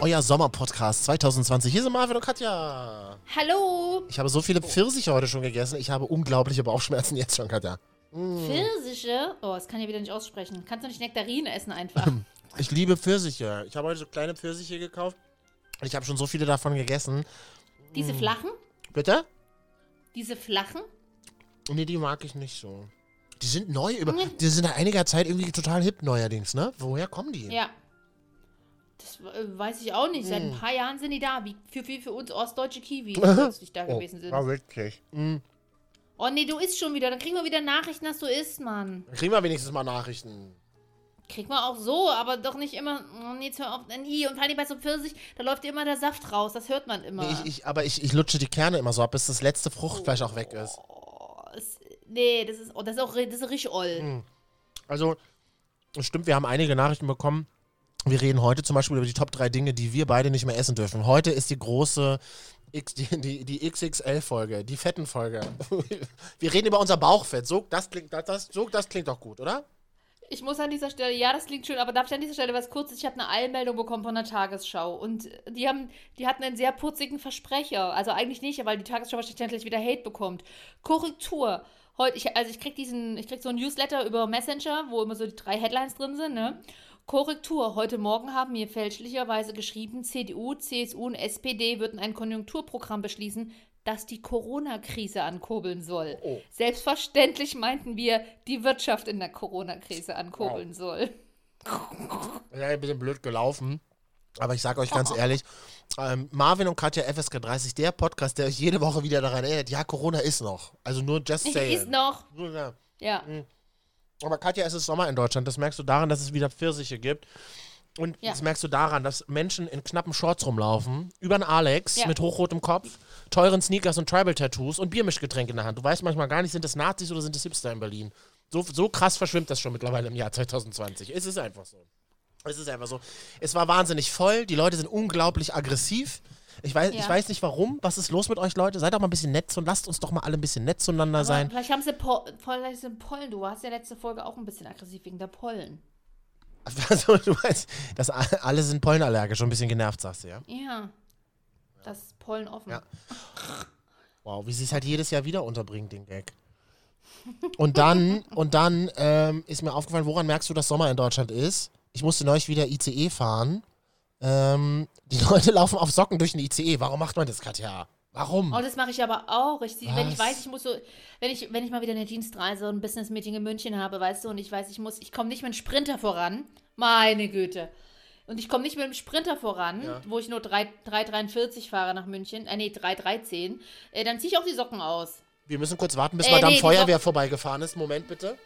Euer Sommerpodcast 2020. Hier sind Marvin und Katja. Hallo! Ich habe so viele Pfirsiche heute schon gegessen. Ich habe unglaubliche Bauchschmerzen jetzt schon, Katja. Pfirsiche? Oh, das kann ich wieder nicht aussprechen. Kannst du nicht Nektarinen essen einfach? Ich liebe Pfirsiche. Ich habe heute so kleine Pfirsiche gekauft. Und ich habe schon so viele davon gegessen. Diese flachen? Bitte? Diese flachen? Nee, die mag ich nicht so. Die sind neu, über, die sind nach einiger Zeit irgendwie total hip neuerdings, ne? Woher kommen die? Ja. Das äh, weiß ich auch nicht. Seit ein paar Jahren sind die da. Wie für, wie für uns ostdeutsche Kiwi, die plötzlich da gewesen sind. war witzig. Mhm. Oh nee, du isst schon wieder. Dann kriegen wir wieder Nachrichten, dass du isst, Mann. Dann kriegen wir wenigstens mal Nachrichten. Kriegt man auch so, aber doch nicht immer. Oh, nee, jetzt hör auf. Nie. Und vor allem bei so Pfirsich, da läuft immer der Saft raus. Das hört man immer. Nee, ich, ich, aber ich, ich lutsche die Kerne immer so ab, bis das letzte Fruchtfleisch auch weg ist. oh, es, nee, das ist, oh, das ist auch das ist richtig oll. Also, es stimmt, wir haben einige Nachrichten bekommen. Wir reden heute zum Beispiel über die Top 3 Dinge, die wir beide nicht mehr essen dürfen. Heute ist die große X, die, die, die XXL-Folge, die fetten Folge. Wir reden über unser Bauchfett. So, das klingt, das, das, so, das klingt doch gut, oder? Ich muss an dieser Stelle, ja, das klingt schön, aber darf ich an dieser Stelle was kurzes? Ich habe eine Eilmeldung bekommen von der Tagesschau und die haben, die hatten einen sehr putzigen Versprecher. Also eigentlich nicht, weil die Tagesschau wahrscheinlich wieder Hate bekommt. Korrektur. Heute, ich, also ich krieg diesen, ich krieg so ein Newsletter über Messenger, wo immer so die drei Headlines drin sind, ne? Korrektur. Heute Morgen haben mir fälschlicherweise geschrieben, CDU, CSU und SPD würden ein Konjunkturprogramm beschließen, das die Corona-Krise ankurbeln soll. Oh. Selbstverständlich meinten wir, die Wirtschaft in der Corona-Krise ankurbeln soll. Ja, ein bisschen blöd gelaufen. Aber ich sage euch ganz ehrlich, ähm, Marvin und Katja FSK 30, der Podcast, der euch jede Woche wieder daran erinnert, ja, Corona ist noch. Also nur just saying. Ist noch. Nur, ja. Ja. Aber Katja, es ist Sommer in Deutschland. Das merkst du daran, dass es wieder Pfirsiche gibt. Und Ja. das merkst du daran, dass Menschen in knappen Shorts rumlaufen, über einen Alex Ja. mit hochrotem Kopf, teuren Sneakers und Tribal-Tattoos und Biermischgetränk in der Hand. Du weißt manchmal gar nicht, sind das Nazis oder sind das Hipster in Berlin. So, so krass verschwimmt das schon mittlerweile im Jahr 2020. Es ist einfach so. Es ist einfach so. Es war wahnsinnig voll. Die Leute sind unglaublich aggressiv. Ich weiß, Ja. ich weiß nicht warum. Was ist los mit euch, Leute? Seid doch mal ein bisschen nett und lasst uns doch mal alle ein bisschen nett zueinander Aber sein. vielleicht haben sie po vielleicht sind Pollen. Du warst ja letzte Folge auch ein bisschen aggressiv wegen der Pollen. Also, du meinst, dass alle sind pollenallergisch und ein bisschen genervt, sagst du, ja? Ja. Das ist Pollen offen. Ja. Wow, wie sie es halt jedes Jahr wieder unterbringt, den Gag. Und dann, und dann ähm, ist mir aufgefallen, woran merkst du, dass Sommer in Deutschland ist? Ich musste neulich wieder ICE fahren. Ähm, die Leute laufen auf Socken durch den ICE. Warum macht man das, Katja? Warum? Oh, das mache ich aber auch. Ich, wenn ich weiß, ich muss so, wenn ich, wenn ich mal wieder eine Dienstreise und ein Business-Meeting in München habe, weißt du, und ich weiß, ich muss, ich komme nicht mit einem Sprinter voran. Meine Güte. Und ich komme nicht mit einem Sprinter voran, Ja. wo ich nur 3 3,43 fahre nach München, äh, nee, 3,13, äh, dann ziehe ich auch die Socken aus. Wir müssen kurz warten, bis Äh, Madame nee, Feuerwehr vorbeigefahren ist. Moment bitte.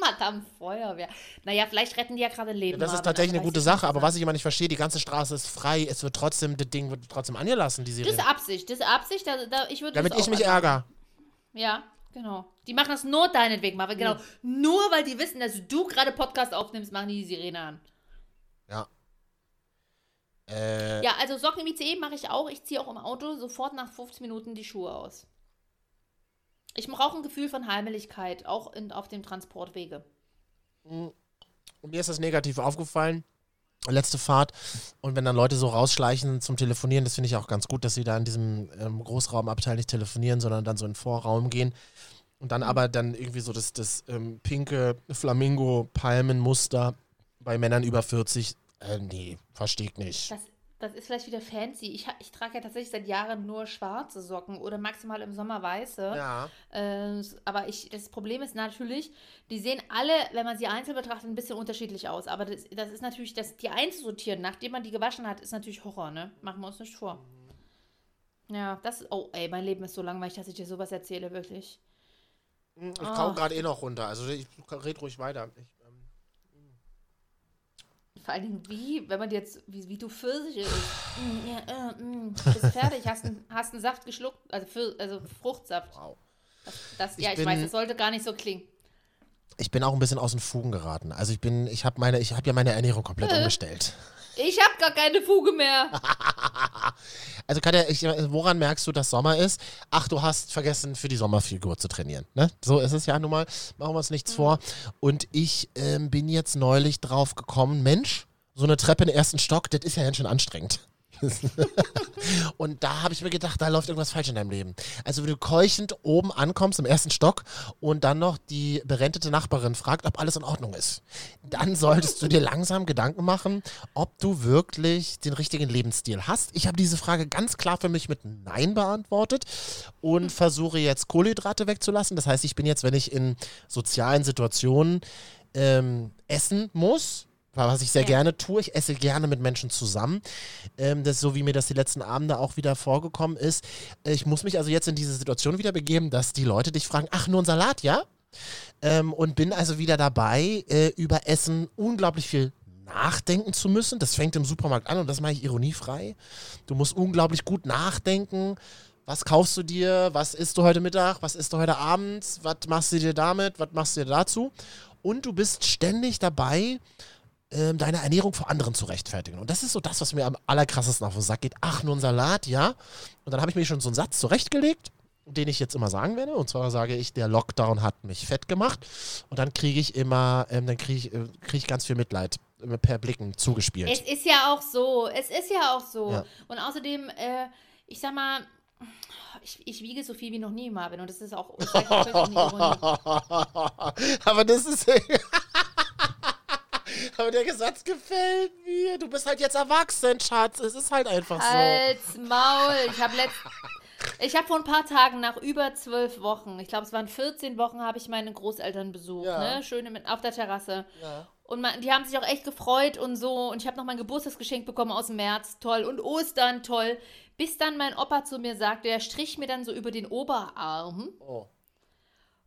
Madame Feuerwehr. Naja, vielleicht retten die ja gerade Leben. Das ist tatsächlich eine gute Sache, aber was ich immer nicht verstehe, die ganze Straße ist frei. Es wird trotzdem, das Ding wird trotzdem angelassen, die Das Sirene. ist Absicht, das ist Absicht, da, da, ich würde Damit das ich mich ärgere. Ja, genau. Die machen das nur deinetwegen, Marvin, genau. Nur weil die wissen, dass du gerade Podcast aufnimmst, machen die die Sirene an. Ja. Äh, Ja, also Socken im ICE mache ich auch. Ich ziehe auch im Auto sofort nach 15 Minuten die Schuhe aus. Ich brauche ein Gefühl von Heimeligkeit, auch in, auf dem Transportwege. Und mir ist das negativ aufgefallen. Letzte Fahrt. Und wenn dann Leute so rausschleichen zum Telefonieren, das finde ich auch ganz gut, dass sie da in diesem ähm, Großraumabteil nicht telefonieren, sondern dann so in den Vorraum gehen. Und dann aber dann irgendwie so das, das ähm, pinke Flamingo-Palmenmuster bei Männern über 40. Äh, nee, verstehe ich nicht. Das, das ist vielleicht wieder fancy. Ich, ich trage ja tatsächlich seit Jahren nur schwarze Socken oder maximal im Sommer weiße. Ja. Äh, aber ich, das Problem ist natürlich, die sehen alle, wenn man sie einzeln betrachtet, ein bisschen unterschiedlich aus. Aber das, das ist natürlich, das, die einzusortieren, nachdem man die gewaschen hat, ist natürlich Horror, ne? Machen wir uns nicht vor. Ja, das, oh ey, mein Leben ist so langweilig, dass ich dir sowas erzähle, wirklich. Ich Ah. kau gerade eh noch runter. Also ich red ruhig weiter. Ich, Vor allen Dingen, wie, wenn man jetzt, wie, wie du Pfirsiche isst. Mm, ja, äh, mm, bist fertig, hast einen, hast einen Saft geschluckt, also, Pfir- also Fruchtsaft. Wow. Das, das, ja, Ich ich, weiß, bin- das sollte gar nicht so klingen. Ich bin auch ein bisschen aus den Fugen geraten. Also ich bin, ich habe meine, ich habe ja meine Ernährung komplett Äh. umgestellt. Ich hab gar keine Fuge mehr. Also Katja, ich, woran merkst du, dass Sommer ist? Ach, du hast vergessen, für die Sommerfigur zu trainieren. Ne? So ist es ja nun mal. Machen wir uns nichts vor. Und ich ähm, bin jetzt neulich drauf gekommen, Mensch, so eine Treppe den ersten Stock, das ist ja ganz schön anstrengend. und da habe ich mir gedacht, da läuft irgendwas falsch in deinem Leben. Also wenn du keuchend oben ankommst im ersten Stock und dann noch die berentete Nachbarin fragt, ob alles in Ordnung ist, dann solltest du dir langsam Gedanken machen, ob du wirklich den richtigen Lebensstil hast. Ich habe diese Frage ganz klar für mich mit Nein beantwortet und versuche jetzt Kohlenhydrate wegzulassen. Das heißt, ich bin jetzt, wenn ich in sozialen Situationen ähm, essen muss, was ich sehr Ja. gerne tue. Ich esse gerne mit Menschen zusammen. Ähm, das ist so, wie mir das die letzten Abende auch wieder vorgekommen ist. Ich muss mich also jetzt in diese Situation wieder begeben, dass die Leute dich fragen, ach, nur ein Salat, ja? Ähm, und bin also wieder dabei, äh, über Essen unglaublich viel nachdenken zu müssen. Das fängt im Supermarkt an und das mache ich ironiefrei. Du musst unglaublich gut nachdenken. Was kaufst du dir? Was isst du heute Mittag? Was isst du heute Abend? Was machst du dir damit? Was machst du dir dazu? Und du bist ständig dabei, ähm, deine Ernährung vor anderen zu rechtfertigen. Und das ist so das, was mir am allerkrassesten auf den Sack geht. Ach, nur ein Salat, ja. Und dann habe ich mir schon so einen Satz zurechtgelegt, den ich jetzt immer sagen werde. Und zwar sage ich, der Lockdown hat mich fett gemacht. Und dann kriege ich immer, ähm, dann kriege ich, äh, krieg ich ganz viel Mitleid äh, per Blicken zugespielt. Es ist ja auch so. Es ist ja auch so. Ja. Und außerdem, äh, ich sag mal, ich, ich wiege so viel wie noch nie, Marvin. Und das ist auch das in Ironie. Aber das ist. Aber der Satz gefällt mir. Du bist halt jetzt erwachsen, Schatz. Es ist halt einfach so. Als Maul. Ich habe letzt. Ich habe vor ein paar Tagen nach über zwölf Wochen, ich glaube es waren 14 Wochen, habe ich meine Großeltern besucht, Ja. ne? Schön mit, auf der Terrasse. Ja. Und man, die haben sich auch echt gefreut und so. Und ich habe noch mein Geburtstagsgeschenk bekommen aus dem März, toll. Und Ostern, toll. Bis dann mein Opa zu mir sagte, der strich mir dann so über den Oberarm Oh.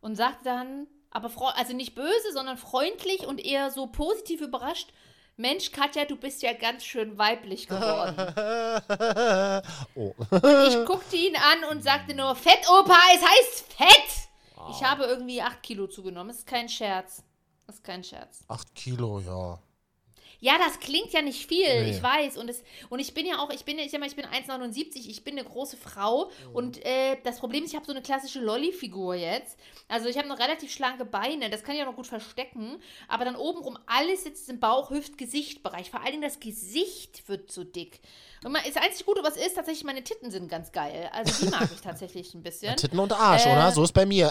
und sagte dann, aber also nicht böse, sondern freundlich und eher so positiv überrascht. Mensch, Katja, du bist ja ganz schön weiblich geworden. oh. Ich guckte ihn an und sagte nur, Fett, Opa, es heißt Fett. Ich habe irgendwie acht Kilo zugenommen. Das ist kein Scherz. Das ist kein Scherz. Acht Kilo, ja. Ja, das klingt ja nicht viel, Nee. ich weiß. Und, es, und ich bin ja auch, ich bin, ich sag mal, ich bin 1,79, ich bin eine große Frau. Und äh, das Problem ist, ich habe so eine klassische Lolli-Figur jetzt. Also ich habe noch relativ schlanke Beine, das kann ich auch noch gut verstecken. Aber dann obenrum alles sitzt im Bauch, Hüft, Gesichtbereich. Vor allen Dingen das Gesicht wird so dick. Und man, das einzige Gute, was ist, tatsächlich meine Titten sind ganz geil. Also die mag ich tatsächlich ein bisschen. Titten und Arsch, Äh, oder? So ist bei mir.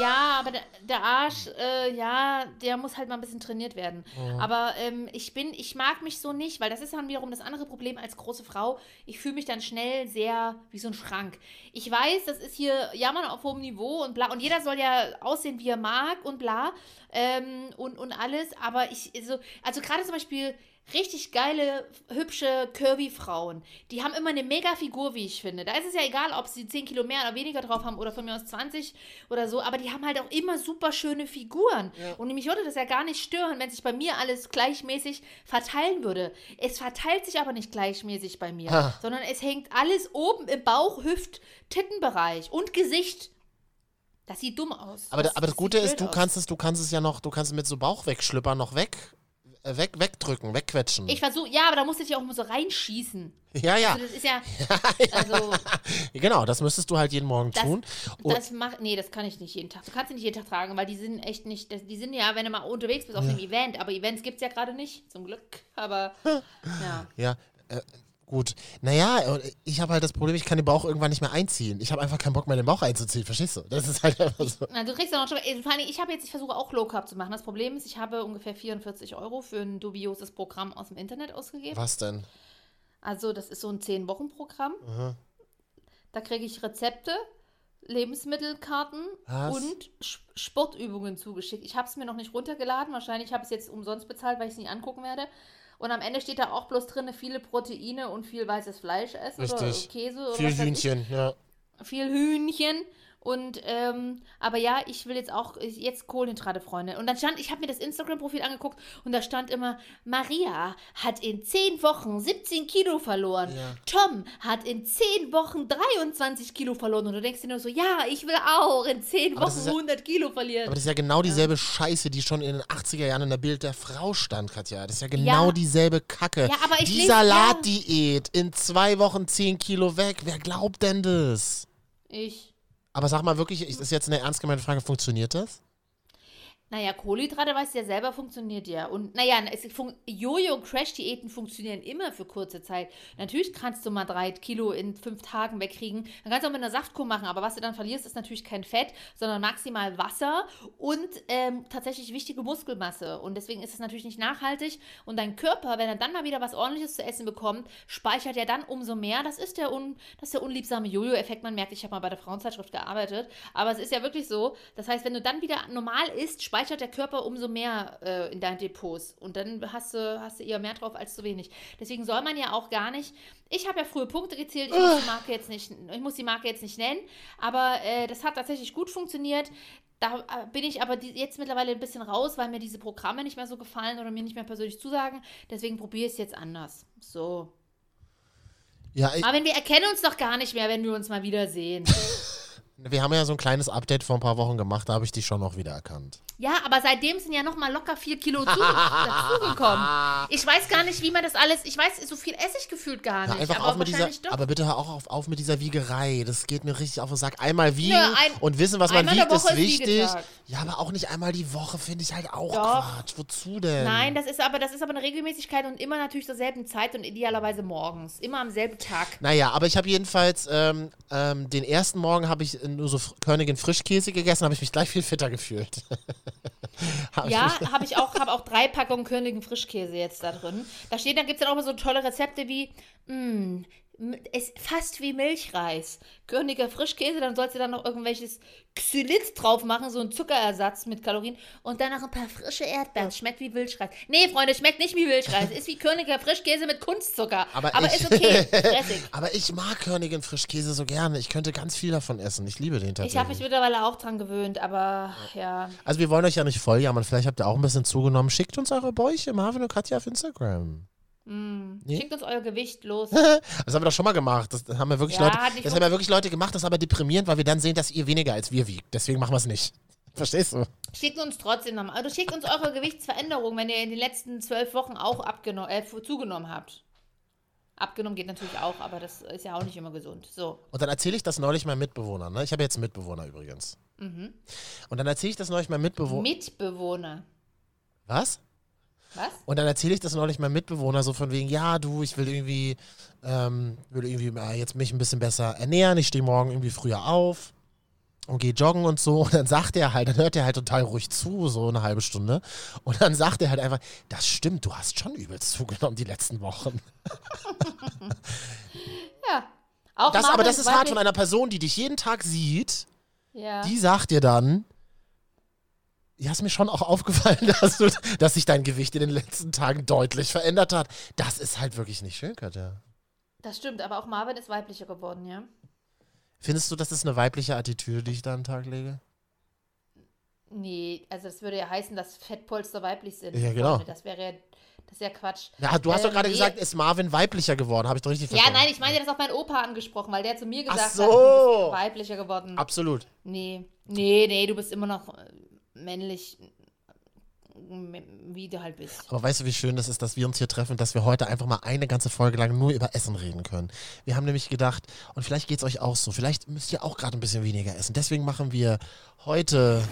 Ja, aber der, der Arsch, äh, ja, der muss halt mal ein bisschen trainiert werden. Aber ähm, ich bin, ich mag mich so nicht, weil das ist dann wiederum das andere Problem als große Frau. Ich fühle mich dann schnell sehr wie so ein Schrank. Ich weiß, das ist hier Jammern auf hohem Niveau und bla. Und jeder soll ja aussehen, wie er mag und bla. Ähm, und, und alles. Aber ich, so, also gerade zum Beispiel richtig geile, hübsche, curvy Frauen. Die haben immer eine mega Figur, wie ich finde. Da ist es ja egal, ob sie 10 Kilo mehr oder weniger drauf haben oder von mir aus 20 oder so, aber die haben halt auch immer super schöne Figuren. Und mich würde das ja gar nicht stören, wenn sich bei mir alles gleichmäßig verteilen würde. Es verteilt sich aber nicht gleichmäßig bei mir, Ah. sondern es hängt alles oben im Bauch, Hüft, Tittenbereich und Gesicht. Das sieht dumm aus. Aber, aber das sieht Gute ist, du aus. kannst es, du kannst es ja noch, du kannst es mit so Bauchwegschlüppern noch weg, weg, wegdrücken, wegquetschen. Ich versuche, ja, aber da musst du dich auch immer so reinschießen. ja, ja. Also das ist ja, also Genau, das müsstest du halt jeden Morgen Das- tun. Und- das macht, nee, das kann ich nicht jeden Tag. Du kannst sie nicht jeden Tag tragen, weil die sind echt nicht, die sind ja, wenn du mal unterwegs bist auf einem Event, aber Events gibt es ja gerade nicht, zum Glück. Aber ja. Ja, äh, gut. Naja, ich habe halt das Problem, ich kann den Bauch irgendwann nicht mehr einziehen. Ich habe einfach keinen Bock mehr, den Bauch einzuziehen, verstehst du? Das ist halt einfach so. Na, du kriegst ja noch schon, vor allem, ich habe jetzt, ich versuche auch Low Carb zu machen. Das Problem ist, ich habe ungefähr 44 Euro für ein dubioses Programm aus dem Internet ausgegeben. Was denn? Also, das ist so ein 10-Wochen-Programm. Aha. Da kriege ich Rezepte, Lebensmittelkarten Was? und Sch- Sportübungen zugeschickt. Ich habe es mir noch nicht runtergeladen. Wahrscheinlich habe ich es jetzt umsonst bezahlt, weil ich es nicht angucken werde. Und am Ende steht da auch bloß drin, viele Proteine und viel weißes Fleisch essen Richtig. oder Käse oder Viel. Hühnchen, ja. Viel Hühnchen. Und, ähm, aber ja, ich will jetzt auch, jetzt Kohlenhydrate, Freunde. Und dann stand, ich habe mir das Instagram-Profil angeguckt und da stand immer, Maria hat in 10 Wochen 17 Kilo verloren. Ja. Tom hat in 10 Wochen 23 Kilo verloren. Und du denkst dir nur so, ja, ich will auch in 10 Aber Wochen ja- 100 Kilo verlieren. Aber das ist ja genau dieselbe Scheiße, die schon in den 80er Jahren in der Bild der Frau stand, Katja. Das ist ja genau dieselbe Kacke. Ja, aber ich die Salatdiät, in zwei Wochen 10 Kilo weg. Wer glaubt denn das? ich. Aber sag mal wirklich, ist das jetzt eine ernst gemeinte Frage, funktioniert das? Naja, Kohlenhydrate, weißt du ja selber, funktioniert ja. Und naja, fun Jojo- und Crash-Diäten funktionieren immer für kurze Zeit. Natürlich kannst du mal drei Kilo in fünf Tagen wegkriegen. Dann kannst du auch mit einer Saftkur machen, aber was du dann verlierst, ist natürlich kein Fett, sondern maximal Wasser und ähm, tatsächlich wichtige Muskelmasse. Und deswegen ist es natürlich nicht nachhaltig. Und dein Körper, wenn er dann mal wieder was ordentliches zu essen bekommt, speichert er dann umso mehr. Das ist der, un das ist der unliebsame Jojo-Effekt. Man merkt, ich habe mal bei der Frauenzeitschrift gearbeitet. Aber es ist ja wirklich so. Das heißt, wenn du dann wieder normal isst, speichert der Körper umso mehr äh, in deinen Depots. Und dann hast du, hast du eher mehr drauf als zu wenig. Deswegen soll man ja auch gar nicht. Ich habe ja früher Punkte gezählt. Ich muss die Marke jetzt nicht, ich muss die Marke jetzt nicht nennen. Aber äh, das hat tatsächlich gut funktioniert. Da äh, bin ich aber jetzt mittlerweile ein bisschen raus, weil mir diese Programme nicht mehr so gefallen oder mir nicht mehr persönlich zusagen. Deswegen probiere ich es jetzt anders. So. Ja, ich, Marvin, wir erkennen uns doch gar nicht mehr, wenn wir uns mal wiedersehen. wir haben ja so ein kleines Update vor ein paar Wochen gemacht, da habe ich dich schon noch wieder erkannt. Ja, aber seitdem sind ja noch mal locker vier Kilo zuge dazugekommen. Ich weiß gar nicht, wie man das alles. Ich weiß, so viel esse ich gefühlt gar nicht. einfach aber auf mit dieser, doch. aber bitte hör auch auf, auf mit dieser Wiegerei. Das geht mir richtig auf den Sack. Einmal wiegen Nö, ein- und wissen, was man wiegt, ist wichtig. Wiegetag. Ja, aber auch nicht einmal die Woche finde ich halt auch Doch. Quatsch. Wozu denn? Nein, das ist aber das ist aber eine Regelmäßigkeit und immer natürlich zur selben Zeit und idealerweise morgens, immer am selben Tag. Naja, aber ich habe jedenfalls ähm, ähm, den ersten Morgen habe ich nur so Königin Frischkäse gegessen, habe ich mich gleich viel fitter gefühlt. Hab Ja, habe ich auch, habe auch drei Packungen Königin Frischkäse jetzt da drin. Da steht, dann gibt es dann auch mal so tolle Rezepte wie, mh, es fast wie Milchreis. Königer Frischkäse, dann sollst du dann noch irgendwelches Xylit drauf machen, so ein Zuckerersatz mit Kalorien. Und dann noch ein paar frische Erdbeeren. Schmeckt wie Milchreis. Nee, Freunde, schmeckt nicht wie Milchreis. Ist wie Königer Frischkäse mit Kunstzucker. Aber Aber, ich- ist okay. Aber ich mag Königin Frischkäse so gerne. Ich könnte ganz viel davon essen. Ich liebe den Ich habe mich tatsächlich. mittlerweile auch dran gewöhnt, aber ja. Also wir wollen euch ja nicht voll jammern. Vielleicht habt ihr auch ein bisschen zugenommen. Schickt uns eure Bäuche, Marvin und Katja auf Instagram. Nee? Schickt uns euer Gewicht los. Das haben wir doch schon mal gemacht. Das haben wir wirklich Ja, Leute, das haben ja wirklich Leute gemacht. Das ist aber deprimierend, weil wir dann sehen, dass ihr weniger als wir wiegt. Deswegen machen wir es nicht. Verstehst du? Schickt uns trotzdem nochmal. Also schickt uns eure Gewichtsveränderung, wenn ihr in den letzten zwölf Wochen auch abgenommen, äh, zugenommen habt. Abgenommen geht natürlich auch, aber das ist ja auch nicht immer gesund. So. Und dann erzähle ich das neulich meinem Mitbewohner. Ne? Ich habe jetzt einen Mitbewohner übrigens. Mhm. Und dann erzähle ich das neulich meinem Mitbewohner. Mitbewohner. Was? Was? Und dann erzähle ich das neulich meinem Mitbewohner so von wegen, ja, du, ich will irgendwie, ähm, will irgendwie äh, jetzt mich ein bisschen besser ernähren. Ich stehe morgen irgendwie früher auf und gehe joggen und so. Und dann sagt er halt, dann hört er halt total ruhig zu, so eine halbe Stunde. Und dann sagt er halt einfach, das stimmt, du hast schon übelst zugenommen die letzten Wochen. Ja. Auch Das, Marvin aber das ist hart von einer Person, die dich jeden Tag sieht. Ja. Die sagt dir dann, ja, ist mir schon auch aufgefallen, dass, du, dass sich dein Gewicht in den letzten Tagen deutlich verändert hat. Das ist halt wirklich nicht schön, Katja. Das stimmt, aber auch Marvin ist weiblicher geworden, ja. Findest du, das ist eine weibliche Attitüde, die ich da an den Tag lege? Nee, also das würde ja heißen, dass Fettpolster weiblich sind. Ja, genau. Das wäre ja, das ist ja Quatsch. Ja, du hast doch Ähm, gerade nee. gesagt, ist Marvin weiblicher geworden. Habe ich doch richtig Ja, verstanden? nein, ich meine, das auch mein Opa angesprochen, weil der zu mir gesagt so. hat, du bist weiblicher geworden. Absolut. Nee, nee, nee, du bist immer noch äh, männlich, wie du halt bist. Aber weißt du, wie schön das ist, dass wir uns hier treffen, dass wir heute einfach mal eine ganze Folge lang nur über Essen reden können. Wir haben nämlich gedacht, und vielleicht geht es euch auch so, vielleicht müsst ihr auch gerade ein bisschen weniger essen. Deswegen machen wir heute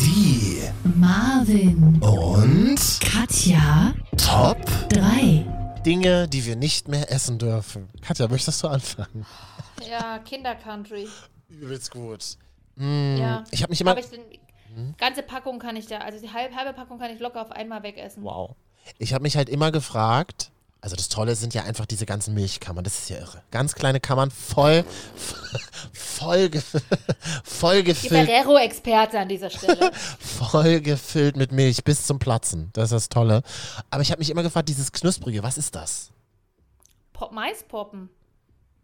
die Marvin, und Katja, Top 3. Dinge, die wir nicht mehr essen dürfen. Katja, möchtest du anfangen? Ja, Kinder-Country. Übelst gut. Mm, Ja. Ich habe mich immer. Aber ich, den, ganze Packung kann ich da, also die halbe, halbe Packung kann ich locker auf einmal wegessen. Wow. Ich habe mich halt immer gefragt, also das Tolle sind ja einfach diese ganzen Milchkammern, das ist ja irre. Ganz kleine Kammern, voll, voll, voll Die gefüllt, Ferrero-Experte an dieser Stelle. voll gefüllt mit Milch bis zum Platzen. Das ist das Tolle. Aber ich habe mich immer gefragt, dieses Knusprige, was ist das? Pop Maispoppen.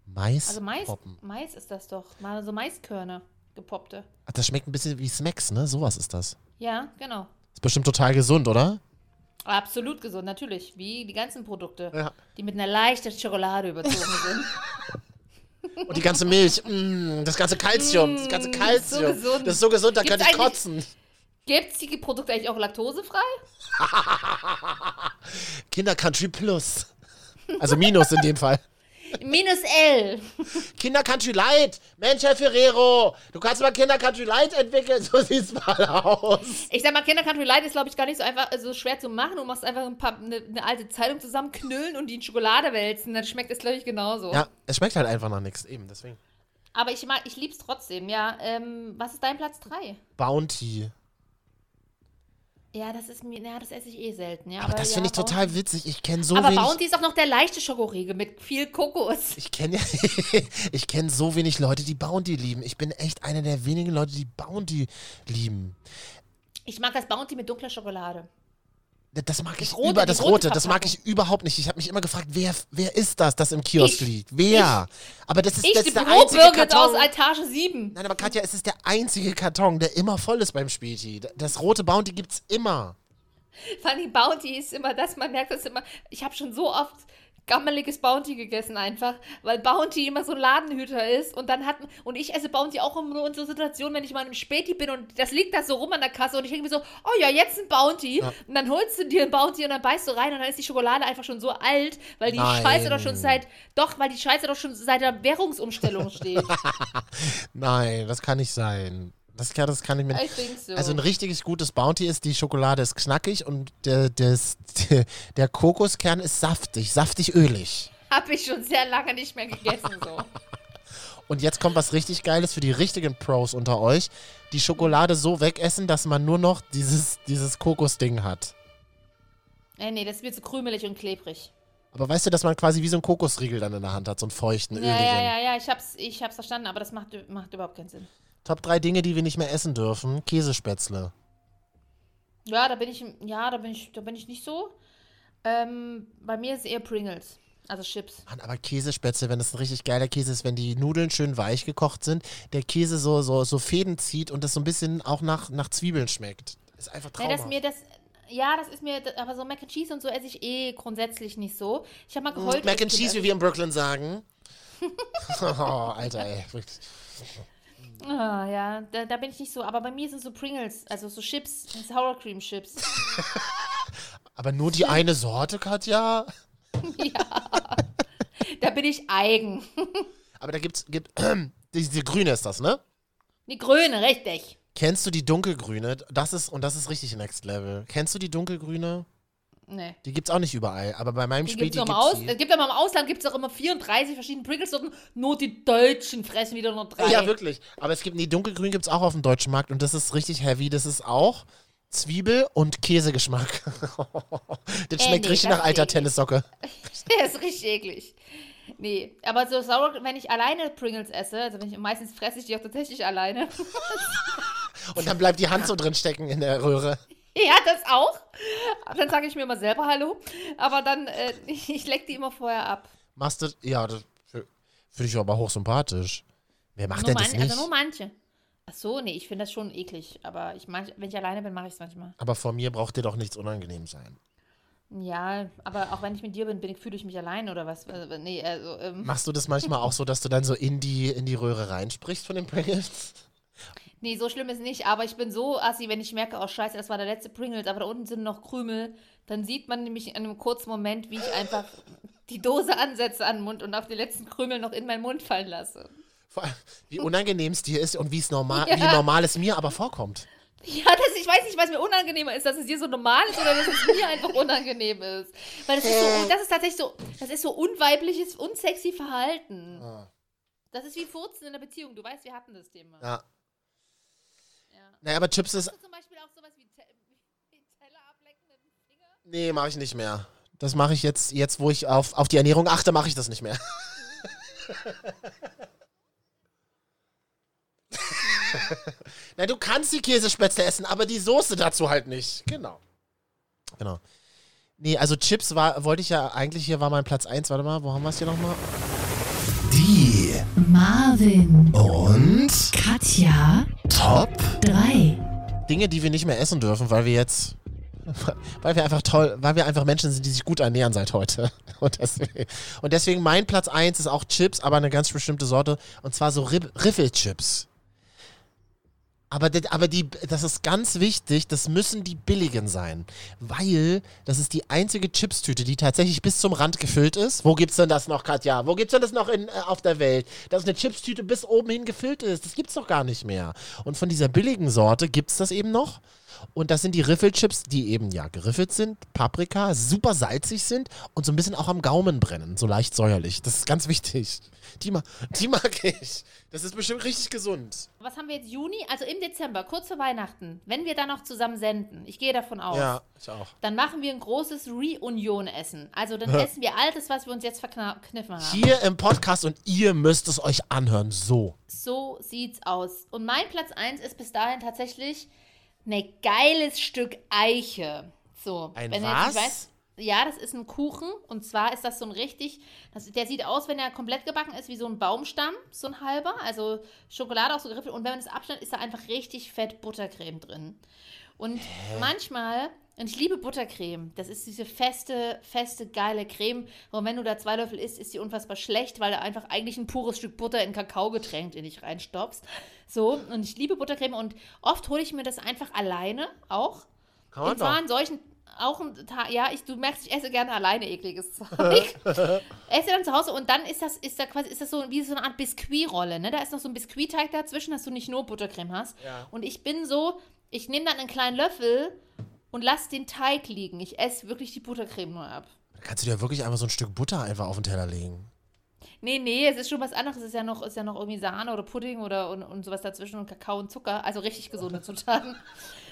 Mais. Also Mais. Mais ist das doch. Mal so Maiskörner, gepoppte. Ach, das schmeckt ein bisschen wie Smacks, ne? Sowas ist das. Ja, genau. Ist bestimmt total gesund, oder? Absolut gesund, natürlich. Wie die ganzen Produkte, Ja. die mit einer leichten Schokolade überzogen sind. Und die ganze Milch, mm, das ganze Kalzium, das ganze Mm, Kalzium. so gesund. Das ist so gesund, da Gibt's könnte ich kotzen. Gibt es die Produkte eigentlich auch laktosefrei? Kinder Country Plus. Also Minus in dem Fall. Minus L. Kinder Country Light. Mensch, Herr Ferrero, du kannst mal Kinder Country Light entwickeln. So sieht's mal aus. Ich sag mal, Kinder Country Light ist, glaube ich, gar nicht so einfach, so schwer zu machen. Du machst einfach ein paar, eine, eine alte Zeitung zusammenknüllen und die in Schokolade wälzen. Dann schmeckt es, glaube ich, genauso. Ja, es schmeckt halt einfach nach nichts. Eben, deswegen. Aber ich mag, ich lieb's trotzdem, ja. Ähm, was ist dein Platz 3? Bounty. Ja, das ist mir, ja, das esse ich eh selten, ja. Aber das ja, finde ich Bounty- total witzig. Ich kenne so Aber wenig. Bounty ist auch noch der leichte Schokoriegel mit viel Kokos. Ich kenne ich kenn so wenig Leute, die Bounty lieben. Ich bin echt einer der wenigen Leute, die Bounty lieben. Ich mag das Bounty mit dunkler Schokolade. Das mag ich rote- über das rote rote, das mag ich überhaupt nicht. Ich habe mich immer gefragt, wer, wer ist das, das im Kiosk Ich. liegt? Wer? Aber das ist, Ich, das ist der einzige Brotbirgit aus Karton. Etage 7. Nein, aber Katja, es ist der einzige Karton, der immer voll ist beim Späti. Das rote Bounty gibt's immer. Allem Bounty ist immer das, man merkt das immer. Ich habe schon so oft gammeliges Bounty gegessen einfach, weil Bounty immer so ein Ladenhüter ist und dann hat und ich esse Bounty auch immer nur in so Situationen, wenn ich mal im Späti bin und das liegt da so rum an der Kasse und ich denke mir so, oh ja, jetzt ein Bounty und dann holst du dir ein Bounty und dann beißt du rein und dann ist die Schokolade einfach schon so alt, weil die Nein. Scheiße doch schon seit doch, weil die Scheiße doch schon seit der Währungsumstellung steht. Nein, das kann nicht sein. Das kann, das kann ich mir so. Also ein richtiges gutes Bounty ist, die Schokolade ist knackig und der, des, der, der Kokoskern ist saftig, saftig ölig. Habe ich schon sehr lange nicht mehr gegessen so. Und jetzt kommt was richtig Geiles für die richtigen Pros unter euch. Die Schokolade so wegessen, dass man nur noch dieses, dieses Kokosding hat. Nee, nee, das wird so krümelig und klebrig. Aber weißt du, dass man quasi wie so einen Kokosriegel dann in der Hand hat, so einen feuchten, Ja, öligen. ja, ja, ja, ich hab's, ich hab's verstanden, aber das macht, macht überhaupt keinen Sinn. Top drei Dinge, die wir nicht mehr essen dürfen. Käsespätzle. Ja, da bin ich, ja, da bin ich, da bin ich nicht so. Ähm, bei mir ist es eher Pringles, also Chips. Mann, aber Käsespätzle, wenn das ein richtig geiler Käse ist, wenn die Nudeln schön weich gekocht sind, der Käse so, so, so Fäden zieht und das so ein bisschen auch nach, nach Zwiebeln schmeckt. Ist einfach Nee, traumhaft. mir das, ja, das ist mir, aber so Mac and Cheese und so esse ich eh grundsätzlich nicht so. Ich habe mal geheult. Mac and Cheese, wie wir in Brooklyn sagen. oh, Alter, ey. Ah, ja, da, da bin ich nicht so. Aber bei mir sind so Pringles, also so Chips, Sour Cream Chips. Aber nur die eine Sorte, Katja? Da bin ich eigen. Aber da gibt's, gibt, die, die grüne ist das, ne? Die Grüne, richtig. Kennst du die dunkelgrüne? Das ist, und das ist richtig Next Level. Kennst du die dunkelgrüne? Nee. Die gibt's auch nicht überall, aber bei meinem Die Spiel gibt's die noch im gibt's die. es gibt aber im Ausland gibt es auch immer 34 verschiedene Pringles-Sorten. Nur die Deutschen fressen wieder nur drei. Ja, wirklich. Aber es gibt, die dunkelgrün gibt's auch auf dem deutschen Markt und das ist richtig heavy. Das ist auch Zwiebel und Käsegeschmack. das Äh, schmeckt nee, richtig das nach alter eklig. Tennissocke. Der ist richtig eklig. Nee, aber so sauer, wenn ich alleine Pringles esse, also wenn ich, meistens fresse ich die auch tatsächlich alleine. Und dann bleibt die Hand so drin stecken in der Röhre. ja, das auch. Dann sage ich mir immer selber Hallo. Aber dann, äh, ich, ich leck die immer vorher ab. Machst du, ja, das finde ich aber hochsympathisch. Wer macht Nur denn das man- nicht? Also nur manche. Ach so, nee, ich finde das schon eklig. Aber ich manch, wenn ich alleine bin, mache ich es manchmal. aber vor mir braucht dir doch nichts unangenehm sein. Ja, aber auch wenn ich mit dir bin, bin ich, fühle ich mich allein oder was? Äh, Nee, also, ähm, Machst du das manchmal auch so, dass du dann so in die, in die Röhre reinsprichst von den Pringles? Nee, so schlimm ist nicht. Aber ich bin so assi, wenn ich merke, oh scheiße, das war der letzte Pringles, aber da unten sind noch Krümel. Dann sieht man nämlich in einem kurzen Moment, wie ich einfach die Dose ansetze an den Mund und auf die letzten Krümel noch in meinen Mund fallen lasse. Wie unangenehm es dir ist und wie es normal, Ja. wie normal es mir aber vorkommt. Ja, das, ich weiß nicht, was mir unangenehmer ist, dass es dir so normal ist oder dass es mir einfach unangenehm ist. Weil das ist so, das ist tatsächlich so, das ist so unweibliches, unsexy Verhalten. Ah. Das ist wie Furzen in der Beziehung. Du weißt, wir hatten das Thema. Ja. Ja. Naja, aber Chips ist. Hast du zum Beispiel auch sowas wie, Te wie Teller ablecken mit dem Finger? Nee, mache ich nicht mehr. Das mache ich jetzt, jetzt wo ich auf, auf die Ernährung achte, mache ich das nicht mehr. Na, du kannst die Käsespätzle essen, aber die Soße dazu halt nicht. Genau. Genau. Nee, also Chips war, wollte ich ja eigentlich, hier war mein Platz 1. Warte mal, wo haben wir es hier nochmal? Die Marvin, und Katja, Top 3. Dinge, die wir nicht mehr essen dürfen, weil wir jetzt, weil wir einfach toll, weil wir einfach Menschen sind, die sich gut ernähren seit heute. Und deswegen, und deswegen mein Platz 1 ist auch Chips, aber eine ganz bestimmte Sorte. Und zwar so Riffelchips. Aber, die- aber die, das ist ganz wichtig, das müssen die billigen sein. Weil das ist die einzige Chipstüte, die tatsächlich bis zum Rand gefüllt ist. Wo gibt's denn das noch, Katja? Wo gibt's denn das noch in, äh, auf der Welt? Dass eine Chipstüte bis oben hin gefüllt ist. Das gibt's doch gar nicht mehr. Und von dieser billigen Sorte gibt's das eben noch. Und das sind die Riffelchips, die eben ja geriffelt sind, Paprika, super salzig sind und so ein bisschen auch am Gaumen brennen, so leicht säuerlich. Das ist ganz wichtig. Die, ma die mag ich. Das ist bestimmt richtig gesund. Was haben wir jetzt? Juni? Also im Dezember, kurz vor Weihnachten, wenn wir dann noch zusammen senden, ich gehe davon aus, Ja, ich auch. dann machen wir ein großes Reunion-Essen. Also dann essen wir all das, was wir uns jetzt verkniffen haben. Hier im Podcast und ihr müsst es euch anhören. So. So sieht's aus. Und mein Platz 1 ist bis dahin tatsächlich ein geiles Stück Eiche. So, Ein wenn was? Nicht ja, das ist ein Kuchen. Und zwar ist das so ein richtig, das, der sieht aus, wenn er komplett gebacken ist, wie so ein Baumstamm, so ein halber. Also Schokolade auch so geriffelt. Und wenn man das abschneidet, ist da einfach richtig fett Buttercreme drin. Und manchmal, und ich liebe Buttercreme, das ist diese feste, feste, geile Creme. Und wenn du da zwei Löffel isst, ist die unfassbar schlecht, weil du einfach eigentlich ein pures Stück Butter in Kakao getränkt in dich reinstopfst. So, und ich liebe Buttercreme und oft hole ich mir das einfach alleine auch. Kann Und zwar an solchen auch ein Tag, ja, ich, du merkst, ich esse gerne alleine ekliges Zeug. esse dann zu Hause und dann ist das, ist da quasi, ist das so wie so eine Art Biskuitrolle, ne? Da ist noch so ein Biskuitteig dazwischen, dass du nicht nur Buttercreme hast. Ja. Und ich bin so, ich nehme dann einen kleinen Löffel und lass den Teig liegen. Ich esse wirklich die Buttercreme nur ab. Kannst du dir wirklich einfach so ein Stück Butter einfach auf den Teller legen? Nee, nee, es ist schon was anderes. Es ist ja noch, ist ja noch irgendwie Sahne oder Pudding oder und, und sowas dazwischen und Kakao und Zucker. Also richtig gesunde Zutaten.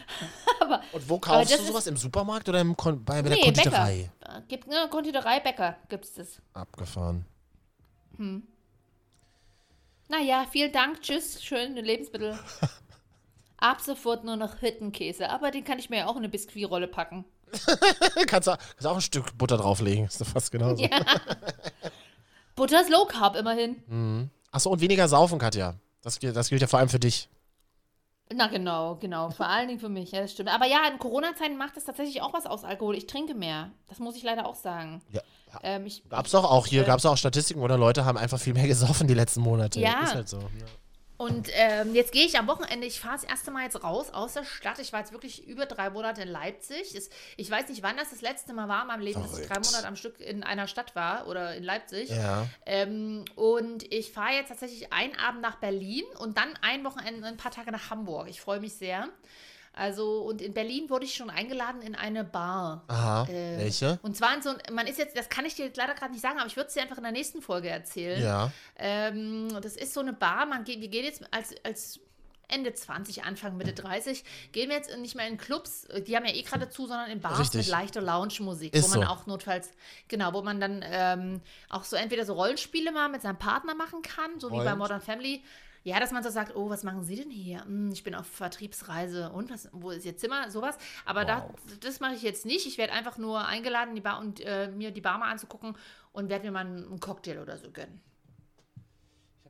Aber Und wo kaufst das du ist- sowas? Im Supermarkt oder im Kon bei, bei der nee, Konditorei? Bäcker. Äh, Gibt ne, Konditorei, Bäcker gibt's das. Abgefahren. Naja, vielen Dank. Tschüss. Schöne Lebensmittel. Ab sofort nur noch Hüttenkäse. Aber den kann ich mir ja auch in eine Biskuitrolle packen. kannst, du, kannst du auch ein Stück Butter drauflegen. Ist doch fast genauso. Ja. Butter ist Low Carb immerhin. Achso, und weniger saufen, Katja. Das, gilt- das gilt ja vor allem für dich. Na genau, genau. Vor allen Dingen für mich, ja, das stimmt. Aber ja, in Corona-Zeiten macht das tatsächlich auch was aus Alkohol. Ich trinke mehr. Das muss ich leider auch sagen. Ja. Ähm, ich, Gab's doch auch hier, Äh. gab's auch Statistiken, oder Leute haben einfach viel mehr gesoffen die letzten Monate. Ja. Ist halt so. Ja. Und ähm, jetzt gehe ich am Wochenende, ich fahre das erste Mal jetzt raus aus der Stadt. Ich war jetzt wirklich über drei Monate in Leipzig. Es, ich weiß nicht, wann das das letzte Mal war in meinem Leben, dass ich drei. Monate am Stück in einer Stadt war oder in Leipzig. Ja. Ähm, und ich fahre jetzt tatsächlich einen Abend nach Berlin und dann ein Wochenende, ein paar Tage nach Hamburg. Ich freue mich sehr. Also, und in Berlin wurde ich schon eingeladen in eine Bar. Aha. Äh, Welche? Und zwar in so ein, man ist jetzt, das kann ich dir jetzt leider gerade nicht sagen, aber ich würde es dir einfach in der nächsten Folge erzählen. Ja. Ähm, das ist so eine Bar, man geht, wir gehen jetzt als, als Ende 20, Anfang Mitte 30, gehen wir jetzt nicht mehr in Clubs, die haben ja eh gerade zu, sondern in Bars Richtig. mit leichter Lounge-Musik, wo man so. auch notfalls, genau, wo man dann ähm, auch so entweder so Rollenspiele mal mit seinem Partner machen kann, so wie bei Rollen- Modern Family. Ja, dass man so sagt, oh, was machen Sie denn hier? Hm, ich bin auf Vertriebsreise und was, wo ist Ihr Zimmer? Sowas. Aber da, das mache ich jetzt nicht. Ich werde einfach nur eingeladen, in die Bar und äh, mir die Bar mal anzugucken und werde mir mal einen Cocktail oder so gönnen.